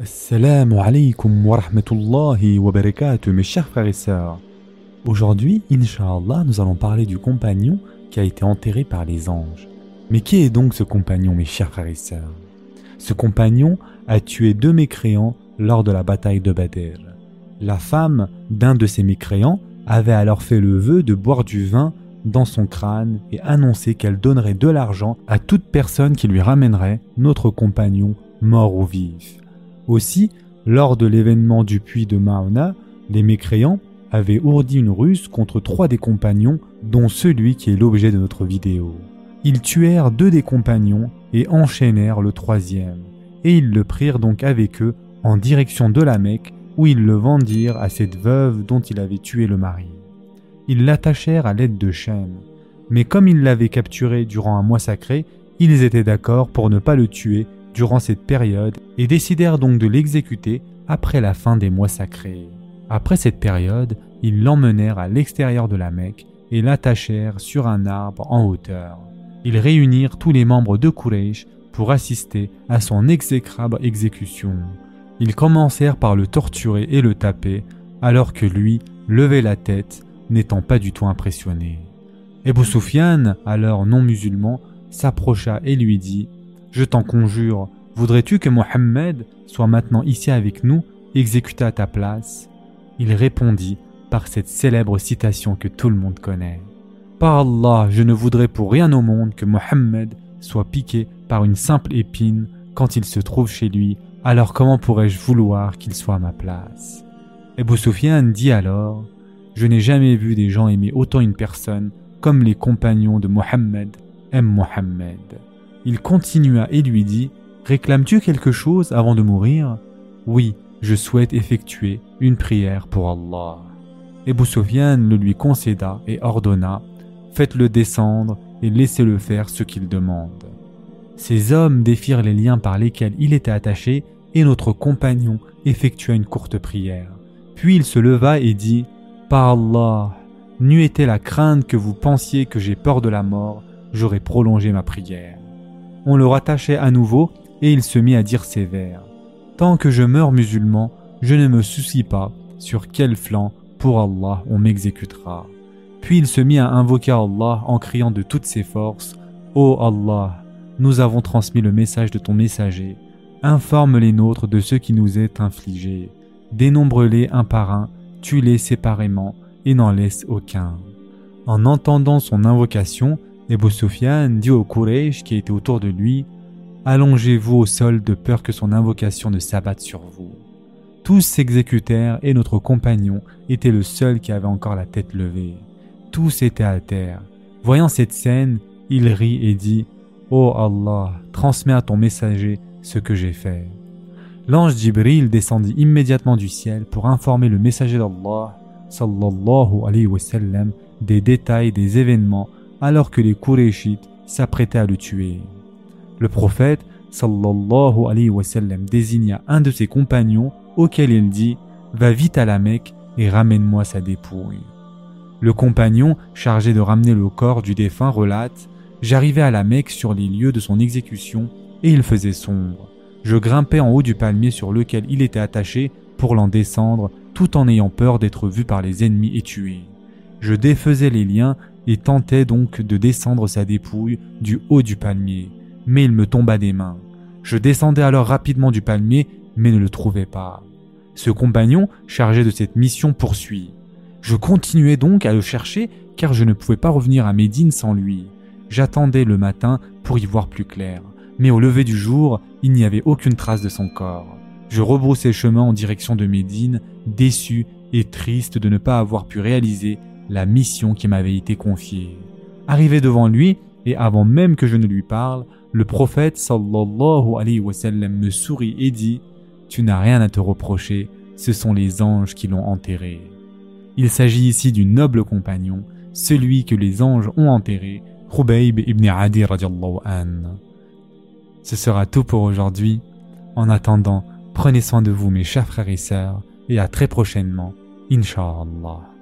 Assalamu alaikum wa rahmatullahi wa barakatuh, mes chers frères et sœurs. Aujourd'hui, Inch'Allah, nous allons parler du compagnon qui a été enterré par les anges. Mais qui est donc ce compagnon, mes chers frères et sœurs? Ce compagnon a tué deux mécréants lors de la bataille de Badr. La femme d'un de ces mécréants avait alors fait le vœu de boire du vin dans son crâne et annoncé qu'elle donnerait de l'argent à toute personne qui lui ramènerait notre compagnon mort ou vif. Aussi, lors de l'événement du puits de Maona, les mécréants avaient ourdi une ruse contre trois des compagnons, dont celui qui est l'objet de notre vidéo. Ils tuèrent deux des compagnons et enchaînèrent le troisième, et ils le prirent donc avec eux en direction de la Mecque, où ils le vendirent à cette veuve dont il avait tué le mari. Ils l'attachèrent à l'aide de chaînes, mais comme ils l'avaient capturé durant un mois sacré, ils étaient d'accord pour ne pas le tuer durant cette période et décidèrent donc de l'exécuter après la fin des mois sacrés. Après cette période, ils l'emmenèrent à l'extérieur de la Mecque et l'attachèrent sur un arbre en hauteur. Ils réunirent tous les membres de Quraysh pour assister à son exécrable exécution. Ils commencèrent par le torturer et le taper, alors que lui levait la tête, n'étant pas du tout impressionné. Ebu Sufyan, alors non musulman, s'approcha et lui dit je t'en conjure, voudrais-tu que Mohammed soit maintenant ici avec nous, exécuté à ta place? Il répondit par cette célèbre citation que tout le monde connaît. Par Allah, je ne voudrais pour rien au monde que Mohammed soit piqué par une simple épine quand il se trouve chez lui, alors comment pourrais-je vouloir qu'il soit à ma place? Ebu Sufyan dit alors Je n'ai jamais vu des gens aimer autant une personne comme les compagnons de Mohammed aiment Mohammed. Il continua et lui dit Réclames-tu quelque chose avant de mourir? Oui, je souhaite effectuer une prière pour Allah. Ebu Sufyan le lui concéda et ordonna Faites-le descendre et laissez-le faire ce qu'il demande. Ces hommes défirent les liens par lesquels il était attaché et notre compagnon effectua une courte prière. Puis il se leva et dit Par Allah, n'eût été la crainte que vous pensiez que j'ai peur de la mort, j'aurais prolongé ma prière on le rattachait à nouveau et il se mit à dire ces vers. Tant que je meurs musulman, je ne me soucie pas sur quel flanc, pour Allah, on m'exécutera. Puis il se mit à invoquer Allah en criant de toutes ses forces Ô Allah, nous avons transmis le message de ton messager. Informe les nôtres de ce qui nous est infligé. Dénombre-les un par un, tue-les séparément et n'en laisse aucun. En entendant son invocation, Sufyan dit au Quraysh qui était autour de lui Allongez-vous au sol de peur que son invocation ne s'abatte sur vous. Tous s'exécutèrent et notre compagnon était le seul qui avait encore la tête levée. Tous étaient à terre. Voyant cette scène, il rit et dit Ô oh Allah, transmets à ton messager ce que j'ai fait. L'ange Jibril descendit immédiatement du ciel pour informer le messager d'Allah sallallahu des détails des événements alors que les Qurayshites s'apprêtaient à le tuer. Le prophète sallallahu alayhi wa sallam désigna un de ses compagnons auquel il dit Va vite à la Mecque et ramène-moi sa dépouille. Le compagnon chargé de ramener le corps du défunt relate J'arrivais à la Mecque sur les lieux de son exécution et il faisait sombre. Je grimpais en haut du palmier sur lequel il était attaché pour l'en descendre tout en ayant peur d'être vu par les ennemis et tué. Je défaisais les liens et tentais donc de descendre sa dépouille du haut du palmier, mais il me tomba des mains. Je descendais alors rapidement du palmier, mais ne le trouvais pas. Ce compagnon, chargé de cette mission, poursuit. Je continuais donc à le chercher, car je ne pouvais pas revenir à Médine sans lui. J'attendais le matin pour y voir plus clair, mais au lever du jour, il n'y avait aucune trace de son corps. Je rebroussais chemin en direction de Médine, déçu et triste de ne pas avoir pu réaliser la mission qui m'avait été confiée. Arrivé devant lui, et avant même que je ne lui parle, le prophète sallallahu alayhi wa sallam me sourit et dit Tu n'as rien à te reprocher, ce sont les anges qui l'ont enterré. Il s'agit ici du noble compagnon, celui que les anges ont enterré, Khubayb ibn Adi radiallahu an. Ce sera tout pour aujourd'hui. En attendant, prenez soin de vous mes chers frères et sœurs, et à très prochainement, Inch'Allah.